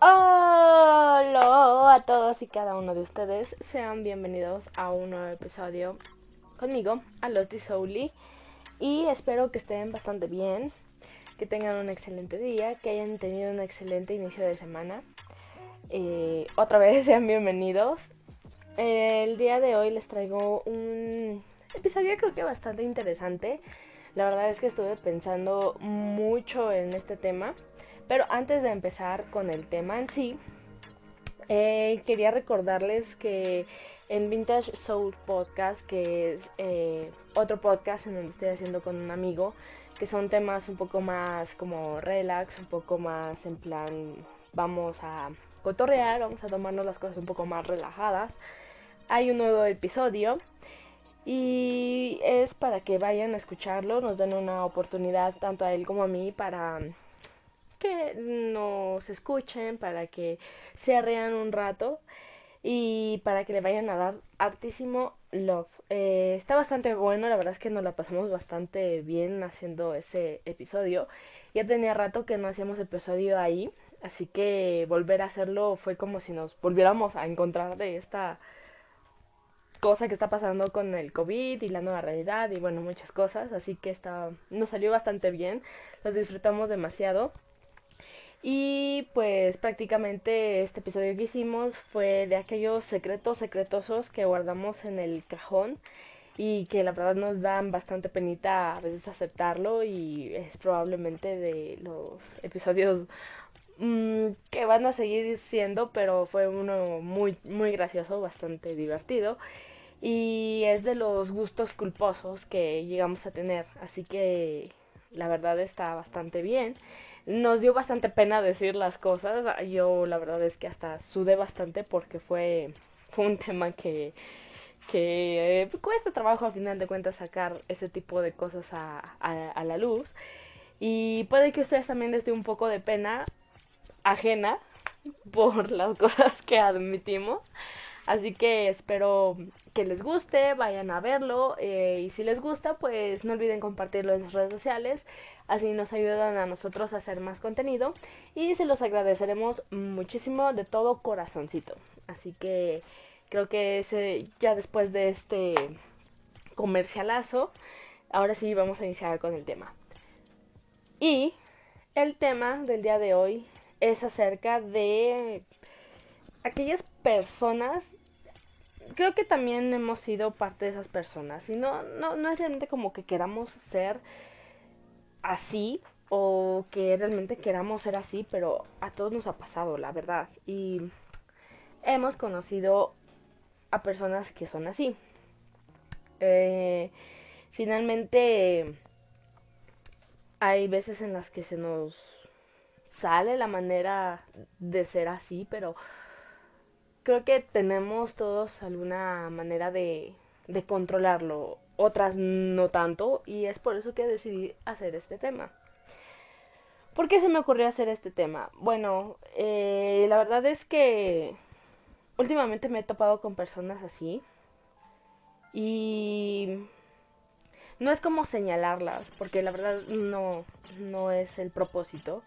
Hola a todos y cada uno de ustedes. Sean bienvenidos a un nuevo episodio conmigo, a los Disouli. Y espero que estén bastante bien, que tengan un excelente día, que hayan tenido un excelente inicio de semana. Eh, otra vez sean bienvenidos. El día de hoy les traigo un episodio creo que bastante interesante. La verdad es que estuve pensando mucho en este tema. Pero antes de empezar con el tema en sí, eh, quería recordarles que en Vintage Soul Podcast, que es eh, otro podcast en donde estoy haciendo con un amigo, que son temas un poco más como relax, un poco más en plan, vamos a cotorrear, vamos a tomarnos las cosas un poco más relajadas. Hay un nuevo episodio y es para que vayan a escucharlo, nos den una oportunidad tanto a él como a mí para que nos escuchen, para que se arrean un rato y para que le vayan a dar altísimo love. Eh, está bastante bueno, la verdad es que nos la pasamos bastante bien haciendo ese episodio. Ya tenía rato que no hacíamos episodio ahí, así que volver a hacerlo fue como si nos volviéramos a encontrar de esta cosa que está pasando con el COVID y la nueva realidad y bueno, muchas cosas, así que está, nos salió bastante bien, los disfrutamos demasiado. Y pues prácticamente este episodio que hicimos fue de aquellos secretos secretosos que guardamos en el cajón y que la verdad nos dan bastante penita a veces aceptarlo y es probablemente de los episodios mmm, que van a seguir siendo, pero fue uno muy muy gracioso, bastante divertido. Y es de los gustos culposos que llegamos a tener, así que la verdad está bastante bien nos dio bastante pena decir las cosas. Yo la verdad es que hasta sudé bastante porque fue, fue un tema que, que eh, cuesta trabajo al final de cuentas sacar ese tipo de cosas a, a, la luz. Y puede que ustedes también les dé un poco de pena ajena por las cosas que admitimos. Así que espero que les guste, vayan a verlo eh, y si les gusta pues no olviden compartirlo en sus redes sociales. Así nos ayudan a nosotros a hacer más contenido y se los agradeceremos muchísimo de todo corazoncito. Así que creo que ya después de este comercialazo, ahora sí vamos a iniciar con el tema. Y el tema del día de hoy es acerca de aquellas personas creo que también hemos sido parte de esas personas y no no no es realmente como que queramos ser así o que realmente queramos ser así, pero a todos nos ha pasado, la verdad. Y hemos conocido a personas que son así. Eh, finalmente hay veces en las que se nos sale la manera de ser así, pero creo que tenemos todos alguna manera de, de controlarlo otras no tanto, y es por eso que decidí hacer este tema. ¿Por qué se me ocurrió hacer este tema? Bueno, eh, la verdad es que últimamente me he topado con personas así y no es como señalarlas, porque la verdad no, no es el propósito,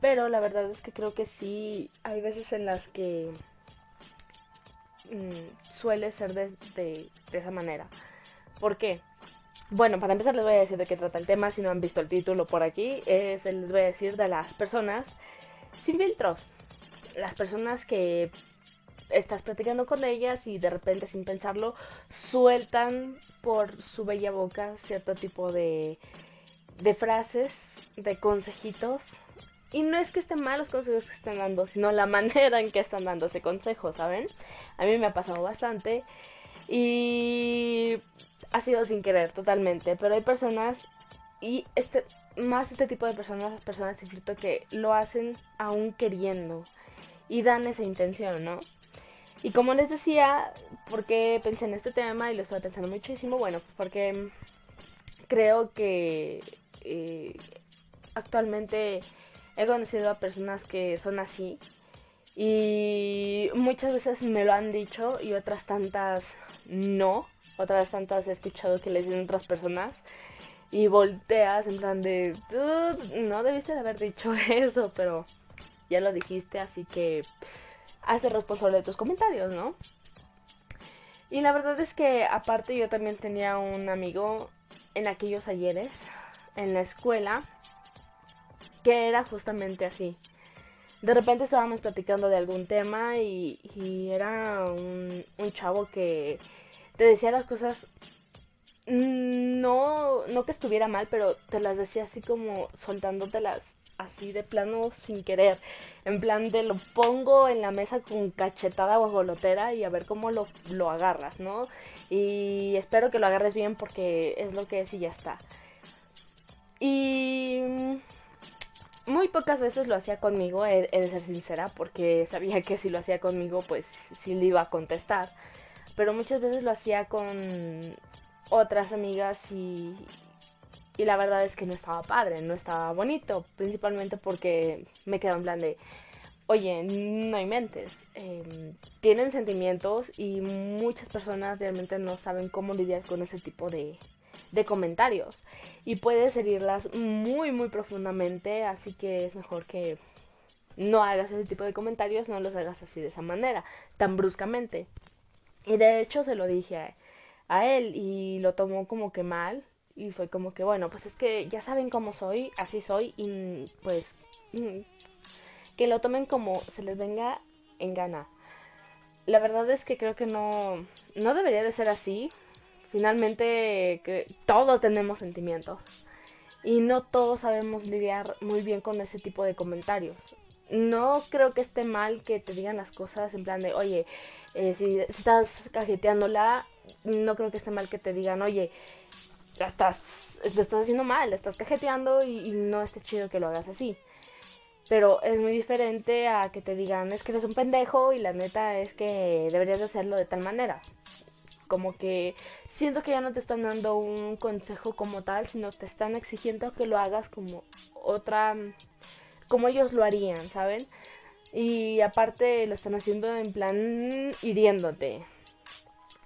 pero la verdad es que creo que sí hay veces en las que mm, suele ser de, esa manera. ¿Por qué? Bueno, para empezar les voy a decir de qué trata el tema, si no han visto el título por aquí, es, les voy a decir de las personas sin filtros. Las personas que estás platicando con ellas y de repente sin pensarlo sueltan por su bella boca cierto tipo de, de frases, de consejitos. Y no es que estén mal los consejos que están dando, sino la manera en que están dando ese consejo, ¿saben? A mí me ha pasado bastante. Y ha sido sin querer totalmente, pero hay personas y este más este tipo de personas, las personas cierto que lo hacen aún queriendo y dan esa intención, ¿no? Y como les decía, ¿por qué pensé en este tema y lo estoy pensando muchísimo? Bueno, porque creo que eh, actualmente he conocido a personas que son así y muchas veces me lo han dicho y otras tantas no otras tantas he escuchado que le dicen otras personas y volteas en plan de, no debiste de haber dicho eso, pero ya lo dijiste, así que hazte responsable de tus comentarios, ¿no? Y la verdad es que aparte yo también tenía un amigo en aquellos ayeres, en la escuela, que era justamente así. De repente estábamos platicando de algún tema y, era un, chavo que te decía las cosas no, no que estuviera mal, pero te las decía así como soltándotelas así de plano sin querer. En plan de lo pongo en la mesa con cachetada o golotera y a ver cómo lo, lo agarras, ¿no? Y espero que lo agarres bien porque es lo que es y ya está. Y muy pocas veces lo hacía conmigo, he, de ser sincera, porque sabía que si lo hacía conmigo, pues sí le iba a contestar. Pero muchas veces lo hacía con otras amigas y, y la verdad es que no estaba padre, no estaba bonito, principalmente porque me quedaba en plan de, oye, no hay mentes, em, tienen sentimientos y muchas personas realmente no saben cómo lidiar con ese tipo de, de comentarios y puedes herirlas muy muy profundamente, así que es mejor que no hagas ese tipo de comentarios, no los hagas así de esa manera, tan bruscamente. Y de hecho se lo dije a, a él y lo tomó como que mal y fue como que bueno, pues es que ya saben cómo soy, así soy y pues mm, que lo tomen como se les venga en gana. La verdad es que creo que no no debería de ser así. Finalmente que todos tenemos sentimientos y no todos sabemos lidiar muy bien con ese tipo de comentarios. No creo que esté mal que te digan las cosas en plan de, oye, eh, si, estás cajeteándola, no creo que esté mal que te digan, oye, la lo estás haciendo mal, estás cajeteando y, no esté chido que lo hagas así. Pero es muy diferente a que te digan, es que eres un pendejo y la neta es que deberías de hacerlo de tal manera. Como que siento que ya no te están dando un consejo como tal, sino te están exigiendo que lo hagas como otra, como ellos lo harían, ¿saben? Y aparte lo están haciendo en plan hiriéndote.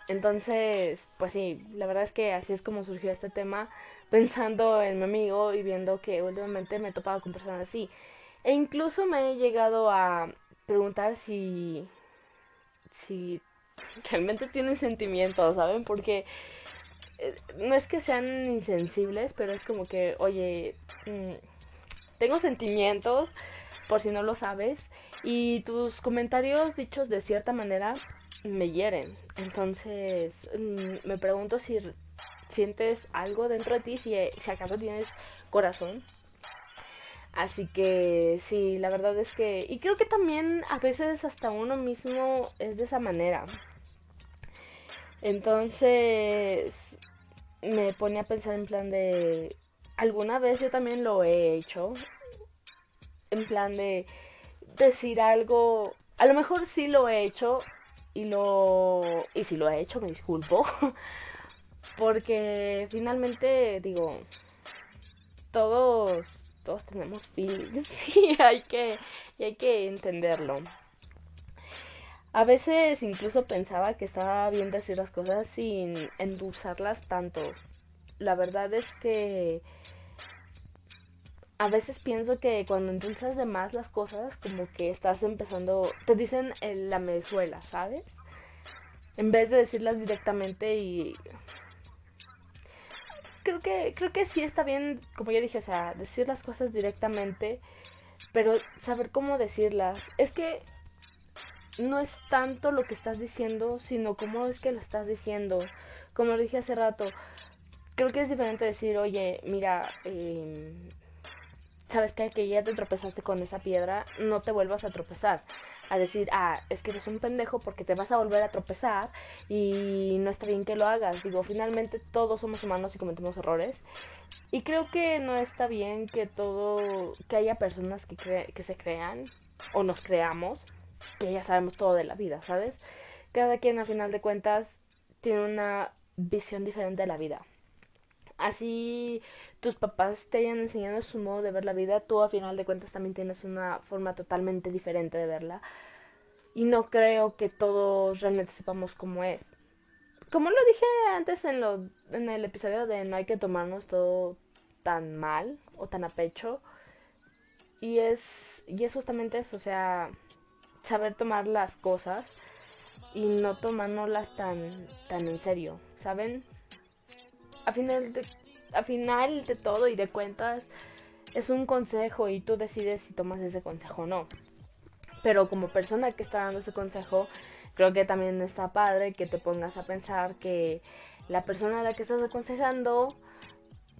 Entonces, pues sí, la verdad es que así es como surgió este tema, pensando en mi amigo y viendo que últimamente me he topado con personas así. E incluso me he llegado a preguntar si, si realmente tienen sentimientos, ¿saben? Porque eh, no es que sean insensibles, pero es como que, oye, mm, tengo sentimientos, por si no lo sabes, y tus comentarios dichos de cierta manera me hieren. Entonces, mm, me pregunto si sientes algo dentro de ti, si, si acaso tienes corazón. Así que sí, la verdad es que... Y creo que también a veces hasta uno mismo es de esa manera. Entonces me pone a pensar en plan de... Alguna vez yo también lo he hecho. En plan de decir algo, a lo mejor sí lo he hecho y lo y si lo he hecho me disculpo porque finalmente digo todos todos tenemos feelings y hay que y hay que entenderlo. A veces incluso pensaba que estaba bien decir las cosas sin endulzarlas tanto. La verdad es que a veces pienso que cuando endulzas de más las cosas, como que estás empezando, te dicen la mezuela, ¿sabes? En vez de decirlas directamente y creo que creo que sí está bien, como ya dije, o sea, decir las cosas directamente, pero saber cómo decirlas. Es que no es tanto lo que estás diciendo, sino cómo es que lo estás diciendo. Como lo dije hace rato, creo que es diferente decir, oye, mira, eh, sabes que, que ya te tropezaste con esa piedra, no te vuelvas a tropezar. A decir, ah, es que eres un pendejo porque te vas a volver a tropezar y no está bien que lo hagas. Digo, finalmente todos somos humanos y cometemos errores. Y creo que no está bien que todo, que haya personas que, que se crean o nos creamos, que ya sabemos todo de la vida, ¿sabes? Cada quien a final de cuentas tiene una visión diferente de la vida así tus papás te hayan enseñado su modo de ver la vida, tú a final de cuentas también tienes una forma totalmente diferente de verla. Y no creo que todos realmente sepamos cómo es. Como lo dije antes en, lo, en el episodio de no hay que tomarnos todo tan mal o tan a pecho. Y es, y es justamente eso, o sea, saber tomar las cosas y no tomándolas tan, tan en serio, ¿saben? A final, de, a final de todo y de cuentas, es un consejo y tú decides si tomas ese consejo o no. Pero como persona que está dando ese consejo, creo que también está padre que te pongas a pensar que la persona a la que estás aconsejando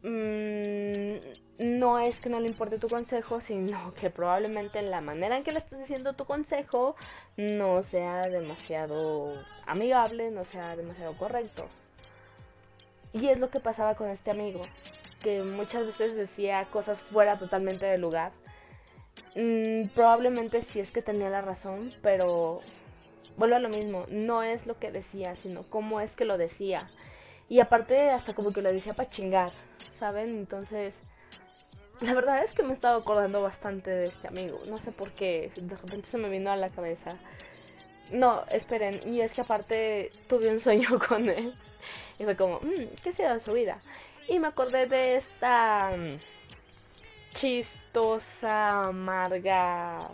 mmm, no es que no le importe tu consejo, sino que probablemente la manera en que le estás diciendo tu consejo no sea demasiado amigable, no sea demasiado correcto. Y es lo que pasaba con este amigo, que muchas veces decía cosas fuera totalmente de lugar. Mm, probablemente sí es que tenía la razón, pero vuelvo a lo mismo, no es lo que decía, sino cómo es que lo decía. Y aparte hasta como que lo decía para chingar, ¿saben? Entonces la verdad es que me he estado acordando bastante de este amigo. No sé por qué. De repente se me vino a la cabeza. No, esperen. Y es que aparte tuve un sueño con él. Y fue como, mmm, ¿qué será su vida? Y me acordé de esta mm, chistosa, amarga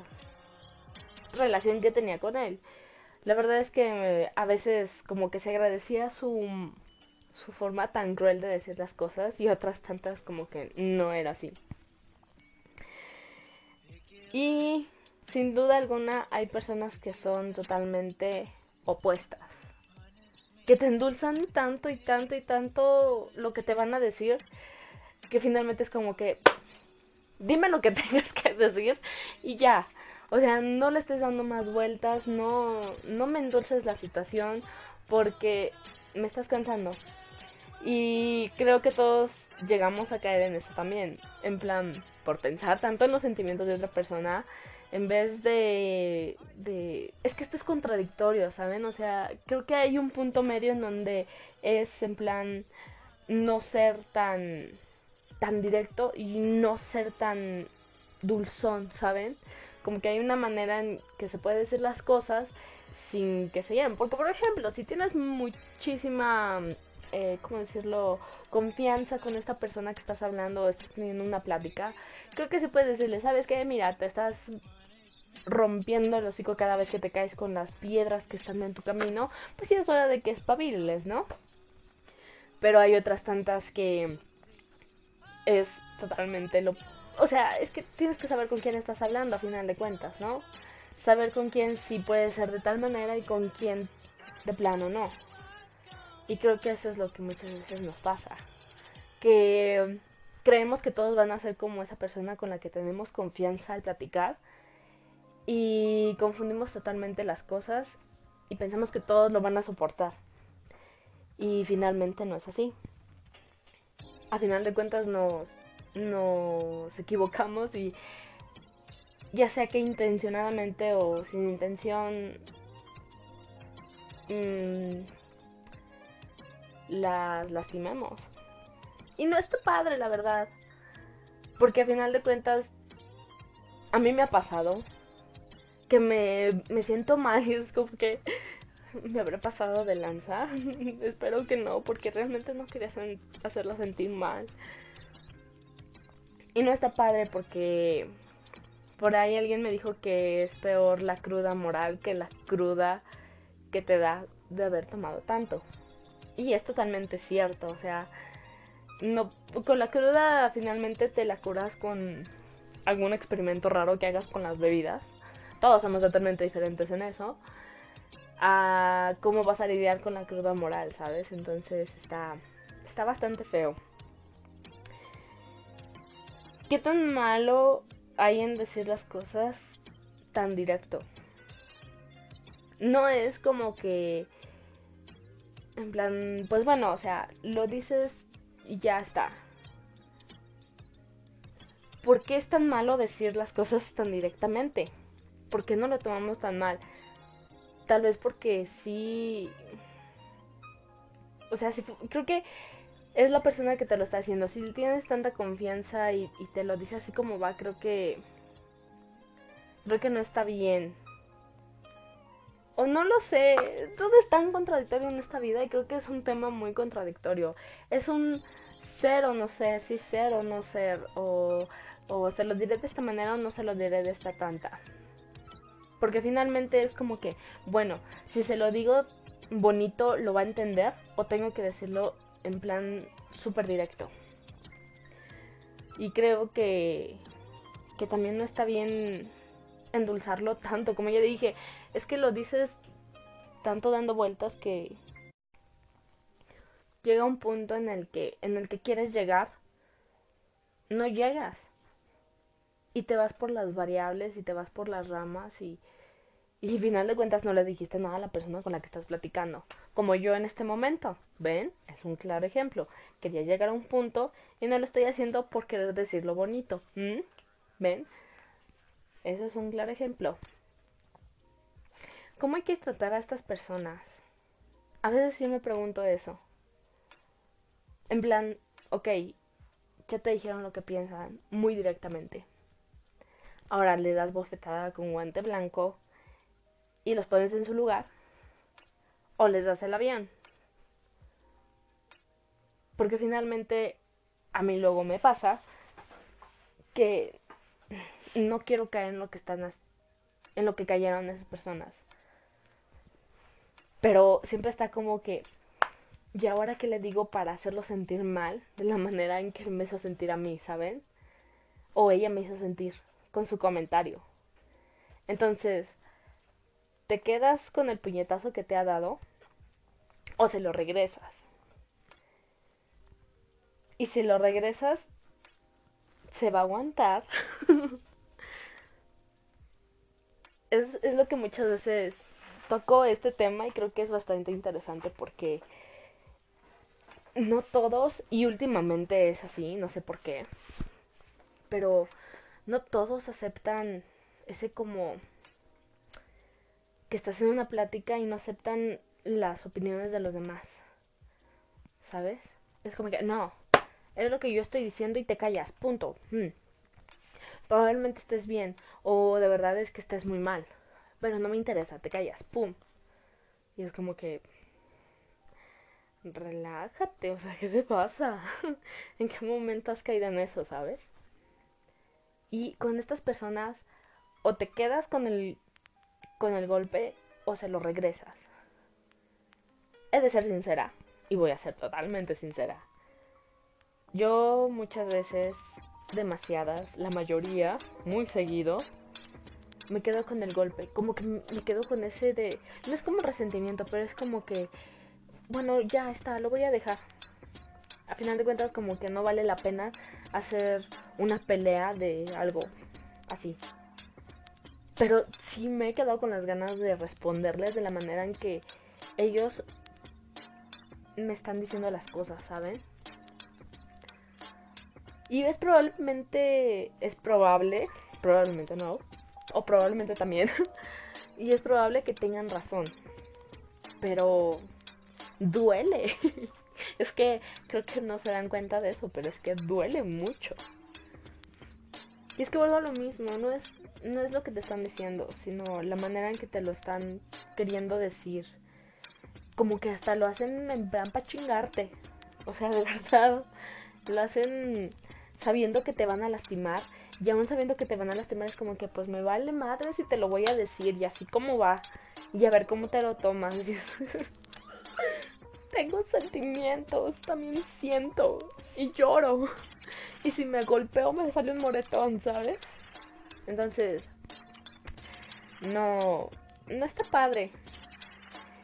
relación que tenía con él. La verdad es que a veces como que se agradecía su, su forma tan cruel de decir las cosas y otras tantas como que no era así. Y sin duda alguna hay personas que son totalmente opuestas. Que te endulzan tanto y tanto y tanto lo que te van a decir que finalmente es como que dime lo que tengas que decir y ya. O sea, no le estés dando más vueltas, no, no me endulces la situación porque me estás cansando. Y creo que todos llegamos a caer en eso también. En plan, por pensar tanto en los sentimientos de otra persona en vez de, de... Es que esto es contradictorio, ¿saben? O sea, creo que hay un punto medio en donde es en plan no ser tan tan directo y no ser tan dulzón, ¿saben? Como que hay una manera en que se puede decir las cosas sin que se llenen. Porque, por ejemplo, si tienes muchísima eh, ¿cómo decirlo?, confianza con esta persona que estás hablando o estás teniendo una plática, creo que se puede decirle, ¿sabes qué? Mira, te estás rompiendo el hocico cada vez que te caes con las piedras que están en tu camino, pues sí es hora de que espabiles, ¿no? Pero hay otras tantas que es totalmente lo... O sea, es que tienes que saber con quién estás hablando a final de cuentas, ¿no? Saber con quién sí puede ser de tal manera y con quién de plano no. Y creo que eso es lo que muchas veces nos pasa. Que creemos que todos van a ser como esa persona con la que tenemos confianza al platicar. Y confundimos totalmente las cosas y pensamos que todos lo van a soportar. Y finalmente no es así. A final de cuentas nos, nos equivocamos y ya sea que intencionadamente o sin intención mmm, las lastimemos. Y no está padre, la verdad. Porque a final de cuentas, a mí me ha pasado que me, me siento mal y es como que me habré pasado de lanza. Espero que no, porque realmente no quería hacerla sentir mal. Y no está padre porque por ahí alguien me dijo que es peor la cruda moral que la cruda que te da de haber tomado tanto. Y es totalmente cierto, o sea, no con la cruda finalmente te la curas con algún experimento raro que hagas con las bebidas. Todos somos totalmente diferentes en eso. A cómo vas a lidiar con la cruda moral, ¿sabes? Entonces está está bastante feo. ¿Qué tan malo hay en decir las cosas tan directo? No es como que en plan, pues bueno, o sea, lo dices y ya está. ¿Por qué es tan malo decir las cosas tan directamente? ¿Por qué no lo tomamos tan mal? Tal vez porque sí... O sea, creo que es la persona que te lo está haciendo. Si tienes tanta confianza y, y te lo dice así como va, creo que... Creo que no está bien o no lo sé, todo es tan contradictorio en esta vida y creo que es un tema muy contradictorio. Es un ser o no ser, sí ser o no ser, o O se lo diré de esta manera o no se lo diré de esta tanta. Porque finalmente es como que, bueno, si se lo digo bonito, lo va a entender o tengo que decirlo en plan súper directo. Y creo que, que también no está bien endulzarlo tanto. Como ya dije, es que lo dices tanto dando vueltas que llega un punto en el que en el que quieres llegar no llegas y te vas por las variables y te vas por las ramas y y al final de cuentas no le dijiste nada a la persona con la que estás platicando. Como yo en este momento. ¿Ven? Es un claro ejemplo. Quería llegar a un punto y no lo estoy haciendo por querer decirlo bonito. ¿Ven? Eso es un claro ejemplo. ¿Cómo hay que tratar a estas personas? A veces yo me pregunto eso. En plan, ok, ya te dijeron lo que piensan muy directamente. Ahora le das bofetada con guante blanco y los pones en su lugar o les das el avión. Porque finalmente a mí luego me pasa que no quiero caer en lo que están en lo que cayeron esas personas. Pero siempre está como que y ahora que le digo para hacerlo sentir mal de la manera en que me hizo sentir a mí, ¿saben? O ella me hizo sentir con su comentario. Entonces, ¿Te quedas con el puñetazo que te ha dado o se lo regresas? Y si lo regresas, se va a aguantar. es, es lo que muchas veces toco este tema y creo que es bastante interesante porque no todos, y últimamente es así, no sé por qué, pero no todos aceptan ese como que estás en una plática y no aceptan las opiniones de los demás. ¿Sabes? Es como que, no, es lo que yo estoy diciendo y te callas, punto. Mm. Probablemente estés bien o de verdad es que estés muy mal, pero no me interesa, te callas, pum. Y es como que, relájate, o sea, ¿qué te pasa? ¿En qué momento has caído en eso, sabes? Y con estas personas, o te quedas con el con el golpe o se lo regresas. He de ser sincera y voy a ser totalmente sincera. Yo muchas veces, demasiadas, la mayoría, muy seguido, me quedo con el golpe, como que me quedo con ese de... No es como resentimiento, pero es como que, bueno, ya está, lo voy a dejar. A final de cuentas como que no vale la pena hacer una pelea de algo así. Pero sí me he quedado con las ganas de responderles de la manera en que ellos me están diciendo las cosas, ¿saben? Y es probablemente, es probable, probablemente no, o probablemente también, y es probable que tengan razón, pero duele. es que creo que no se dan cuenta de eso, pero es que duele mucho. Y es que vuelvo a lo mismo, no es no es lo que te están diciendo, sino la manera en que te lo están queriendo decir. Como que hasta lo hacen en plan para chingarte. O sea, de verdad, lo hacen sabiendo que te van a lastimar. Y aún sabiendo que te van a lastimar es como que pues me vale madre si te lo voy a decir y así como va. Y a ver cómo te lo tomas. Tengo sentimientos, también siento y lloro. Y si me golpeo me sale un moretón, ¿sabes? Entonces, no, no está padre.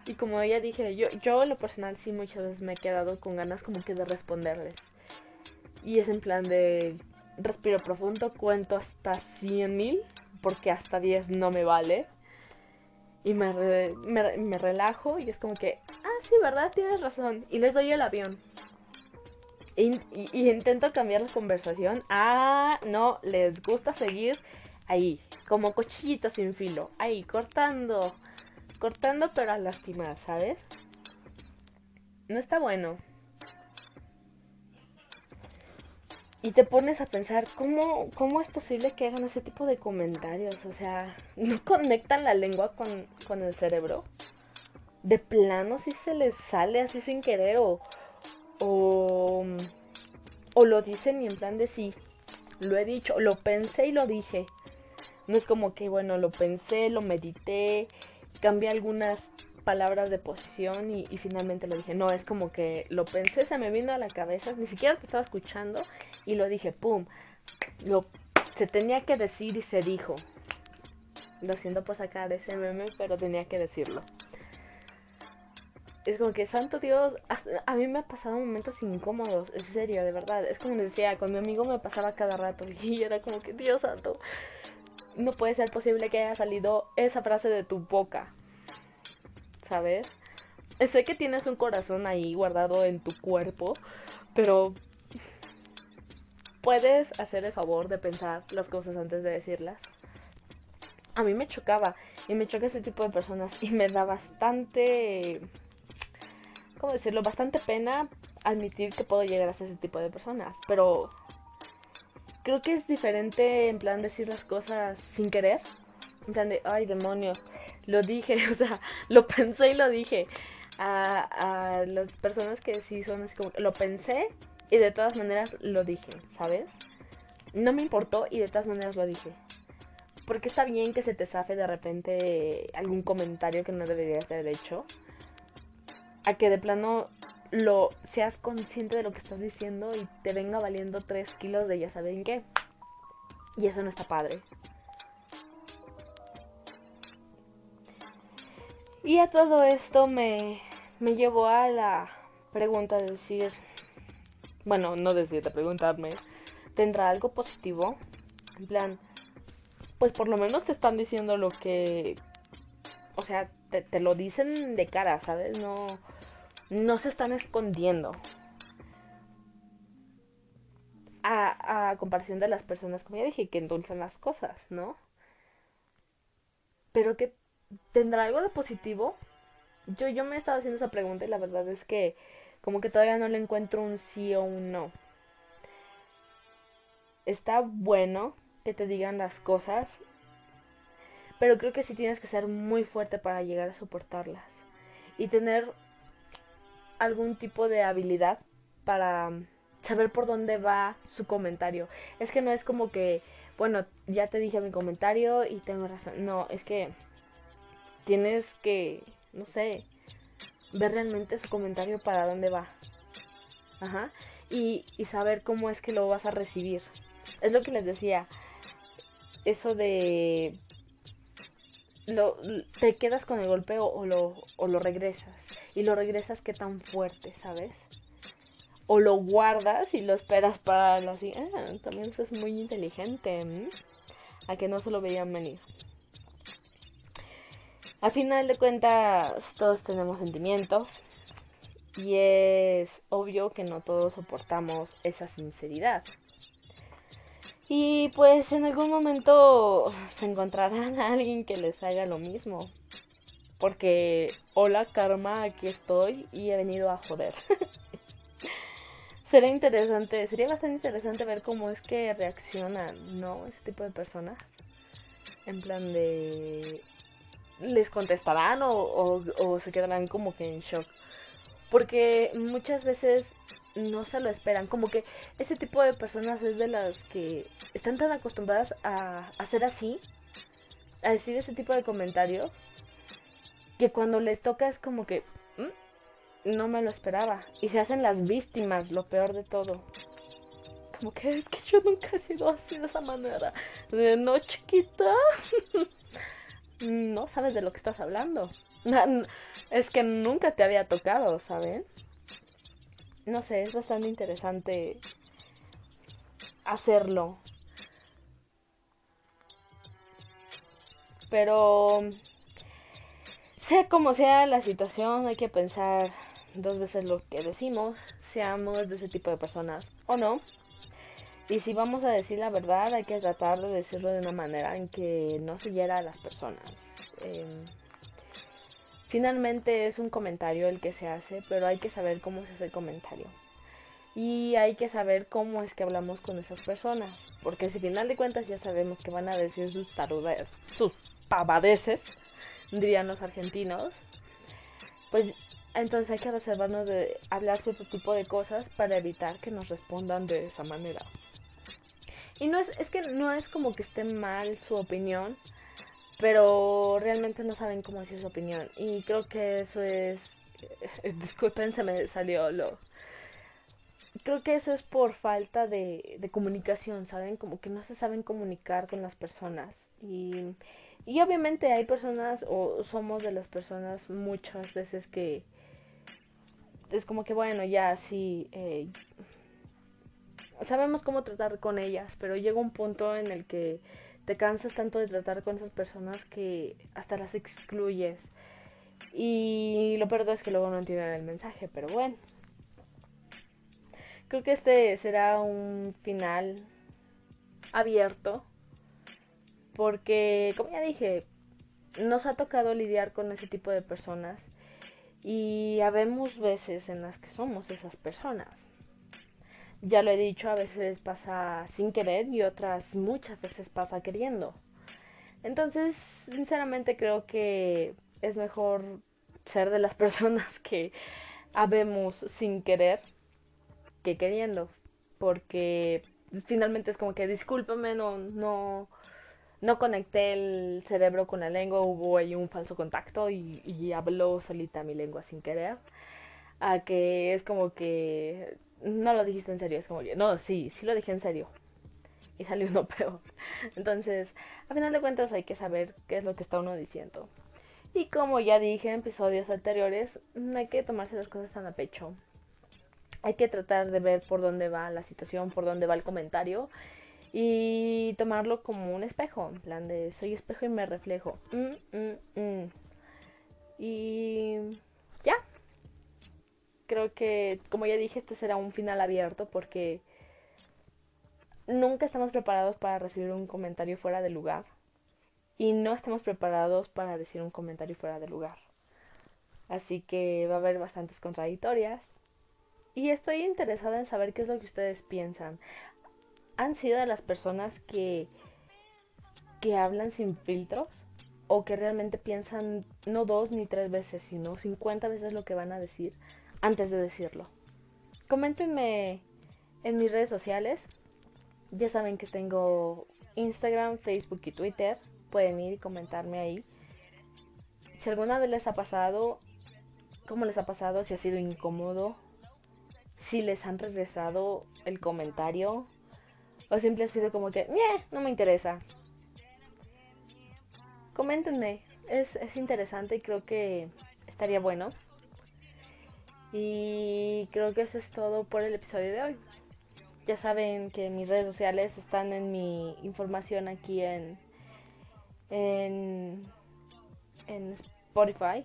Y como ya dije, yo, yo en lo personal sí muchas veces me he quedado con ganas como que de responderles. Y es en plan de respiro profundo, cuento hasta 100 mil, porque hasta 10 no me vale. Y me, me, relajo y es como que, ah, sí, ¿verdad? Tienes razón. Y les doy el avión. Y, intento cambiar la conversación. Ah, no, les gusta seguir ahí, como cochillito sin filo, ahí, cortando, cortando pero a lastimar, ¿sabes? No está bueno. Y te pones a pensar, ¿cómo, ¿cómo es posible que hagan ese tipo de comentarios? O sea, ¿no conectan la lengua con, con el cerebro? De plano si se les sale así sin querer o, o, o lo dicen y en plan de sí, lo he dicho, lo pensé y lo dije. No es como que, bueno, lo pensé, lo medité, cambié algunas palabras de posición y, finalmente lo dije. No, es como que lo pensé, se me vino a la cabeza, ni siquiera te estaba escuchando y lo dije, ¡pum! Lo, se tenía que decir y se dijo. Lo siento por sacar ese meme, pero tenía que decirlo. Es como que, santo Dios, a, mí me ha pasado momentos incómodos, en serio, de verdad. Es como decía, con mi amigo me pasaba cada rato y era como que, Dios santo, no puede ser posible que haya salido esa frase de tu boca. ¿Sabes? Sé que tienes un corazón ahí guardado en tu cuerpo, pero puedes hacer el favor de pensar las cosas antes de decirlas. A mí me chocaba y me choca ese tipo de personas y me da bastante, ¿cómo decirlo? Bastante pena admitir que puedo llegar a ser ese tipo de personas, pero creo que es diferente en plan decir las cosas sin querer. En plan de, ay demonios, lo dije, o sea, lo pensé y lo dije. A, las personas que sí son así como, lo pensé y de todas maneras lo dije, ¿sabes? No me importó y de todas maneras lo dije. Porque está bien que se te zafe de repente algún comentario que no deberías haber hecho. A que de plano lo seas consciente de lo que estás diciendo y te venga valiendo 3 kilos de ya saben qué. Y eso no está padre. Y a todo esto me, me llevó a la pregunta de decir, bueno, no decir, de preguntarme, ¿tendrá algo positivo? En plan, pues por lo menos te están diciendo lo que, o sea, te, te lo dicen de cara, ¿sabes? No, no se están escondiendo. A, a, comparación de las personas, como ya dije, que endulzan las cosas, ¿no? Pero que tendrá algo de positivo. Yo, yo me he estado haciendo esa pregunta y la verdad es que como que todavía no le encuentro un sí o un no. Está bueno que te digan las cosas, pero creo que sí tienes que ser muy fuerte para llegar a soportarlas. Y tener algún tipo de habilidad para saber por dónde va su comentario. Es que no es como que, bueno, ya te dije mi comentario y tengo razón. No, es que tienes que, no sé, ver realmente su comentario para dónde va. Ajá. Y, y saber cómo es que lo vas a recibir. Es lo que les decía. Eso de... Lo, te quedas con el golpeo o lo, o lo regresas y lo regresas qué tan fuerte, ¿sabes? O lo guardas y lo esperas para lo así. Ah, también eso es muy inteligente. A que no se lo veían venir. Al final de cuentas, todos tenemos sentimientos. Y es obvio que no todos soportamos esa sinceridad. Y pues en algún momento se encontrarán a alguien que les haga lo mismo. Porque, hola karma, aquí estoy y he venido a joder. Sería interesante, sería bastante interesante ver cómo es que reaccionan, ¿no? Ese tipo de personas. En plan de... ¿Les contestarán o, o, se quedarán como que en shock? Porque muchas veces no se lo esperan. Como que ese tipo de personas es de las que están tan acostumbradas a hacer así, a decir ese tipo de comentarios, que cuando les toca es como que mm, no me lo esperaba y se hacen las víctimas, lo peor de todo. Como que es que yo nunca he sido así de esa manera. No, chiquita. no sabes de lo que estás hablando. Es que nunca te había tocado, ¿saben? No sé, es bastante interesante hacerlo. Pero sea como sea la situación, hay que pensar dos veces lo que decimos, seamos de ese tipo de personas o no. Y si vamos a decir la verdad, hay que tratar de decirlo de una manera en que no se hiera a las personas. Em, finalmente es un comentario el que se hace, pero hay que saber cómo se hace el comentario. Y hay que saber cómo es que hablamos con esas personas. Porque si al final de cuentas ya sabemos que van a decir sus tarudas, sus pavadeces, dirían los argentinos, pues entonces hay que reservarnos de hablar cierto tipo de cosas para evitar que nos respondan de esa manera. Y no es, es que no es como que esté mal su opinión, pero realmente no saben cómo decir su opinión. Y creo que eso es... Eh, disculpen, se me salió lo... Creo que eso es por falta de, de comunicación, ¿saben? Como que no se saben comunicar con las personas. Y, y obviamente hay personas, o somos de las personas muchas veces que es como que bueno, ya sí, eh, sabemos cómo tratar con ellas, pero llega un punto en el que te cansas tanto de tratar con esas personas que hasta las excluyes. Y lo peor es que luego no entienden el mensaje, pero bueno. Creo que este será un final abierto. Porque, como ya dije, nos ha tocado lidiar con ese tipo de personas. Y habemos veces en las que somos esas personas ya lo he dicho, a veces pasa sin querer y otras muchas veces pasa queriendo. Entonces, sinceramente creo que es mejor ser de las personas que habemos sin querer que queriendo, porque finalmente es como que discúlpame, no no no conecté el cerebro con la lengua, hubo ahí un falso contacto y, y habló solita mi lengua sin querer. A que es como que no lo dijiste en serio, es como, no, sí, sí lo dije en serio. Y salió uno peor. Entonces, a final de cuentas hay que saber qué es lo que está uno diciendo. Y como ya dije en episodios anteriores, no hay que tomarse las cosas tan a pecho. Hay que tratar de ver por dónde va la situación, por dónde va el comentario y tomarlo como un espejo, en plan de soy espejo y me reflejo. Mm, mm, mm. Y creo que, como ya dije, este será un final abierto porque nunca estamos preparados para recibir un comentario fuera de lugar y no estamos preparados para decir un comentario fuera de lugar. Así que va a haber bastantes contradictorias y estoy interesada en saber qué es lo que ustedes piensan. ¿Han sido de las personas que que hablan sin filtros o que realmente piensan no dos ni tres veces, sino 50 veces lo que van a decir? Antes de decirlo. Coméntenme en mis redes sociales. Ya saben que tengo Instagram, Facebook y Twitter. Pueden ir y comentarme ahí. Si alguna vez les ha pasado, cómo les ha pasado, si ha sido incómodo, si les han regresado el comentario o siempre ha sido como que, no me interesa. Coméntenme, es, es interesante y creo que estaría bueno. Y creo que eso es todo por el episodio de hoy. Ya saben que mis redes sociales están en mi información aquí en, en, en Spotify.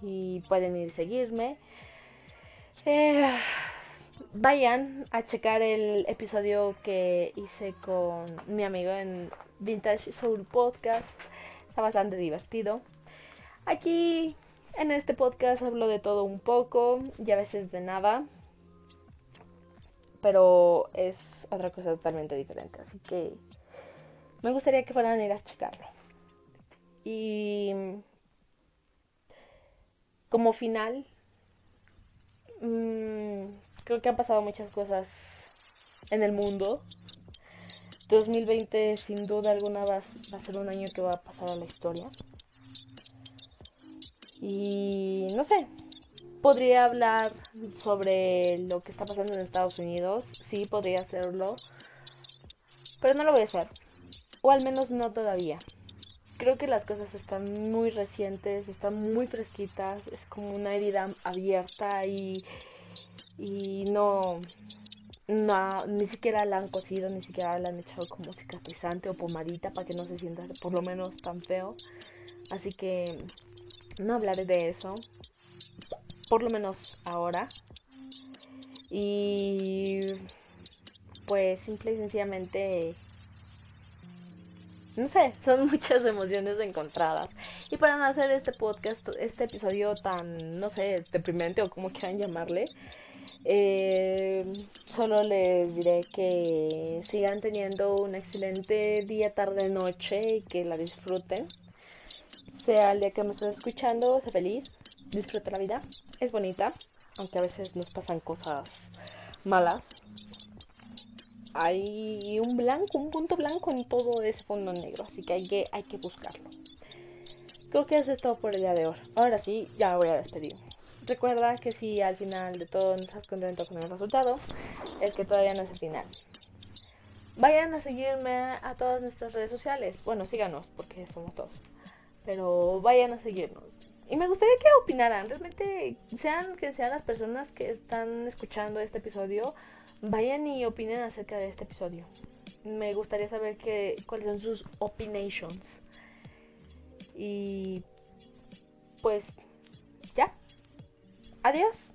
Y pueden ir a seguirme. Eh, vayan a checar el episodio que hice con mi amigo en Vintage Soul Podcast. Está bastante divertido. Aquí en este podcast hablo de todo un poco y a veces de nada. Pero es otra cosa totalmente diferente. Así que me gustaría que fueran a ir a checarlo. Y como final, mmm, creo que han pasado muchas cosas en el mundo. 2020 sin duda alguna va, va a ser un año que va a pasar a la historia. Y no sé, podría hablar sobre lo que está pasando en Estados Unidos, sí, podría hacerlo, pero no lo voy a hacer, o al menos no todavía. Creo que las cosas están muy recientes, están muy fresquitas, es como una herida abierta y, y no, no, ni siquiera la han cosido, ni siquiera la han echado como cicatrizante o pomadita para que no se sienta por lo menos tan feo. Así que no hablaré de eso, por lo menos ahora. Y pues simple y sencillamente, no sé, son muchas emociones encontradas. Y para no hacer este podcast, este episodio tan, no sé, deprimente o como quieran llamarle, eh, solo les diré que sigan teniendo un excelente día, tarde, noche y que la disfruten sea el día que me estés escuchando, sé feliz, disfruta la vida, es bonita, aunque a veces nos pasan cosas malas. hay un blanco, un punto blanco en todo ese fondo negro, así que hay que, hay que buscarlo. Creo que eso es todo por el día de hoy. Ahora sí, ya voy a despedir. Recuerda que si al final de todo no estás contento con el resultado, es que todavía no es el final. Vayan a seguirme a todas nuestras redes sociales. Bueno, síganos, porque somos todos. Pero vayan a seguirnos. Y me gustaría que opinaran. Realmente, sean que sean las personas que están escuchando este episodio, vayan y opinen acerca de este episodio. Me gustaría saber que, cuáles son sus opinations. Y pues ya. Adiós.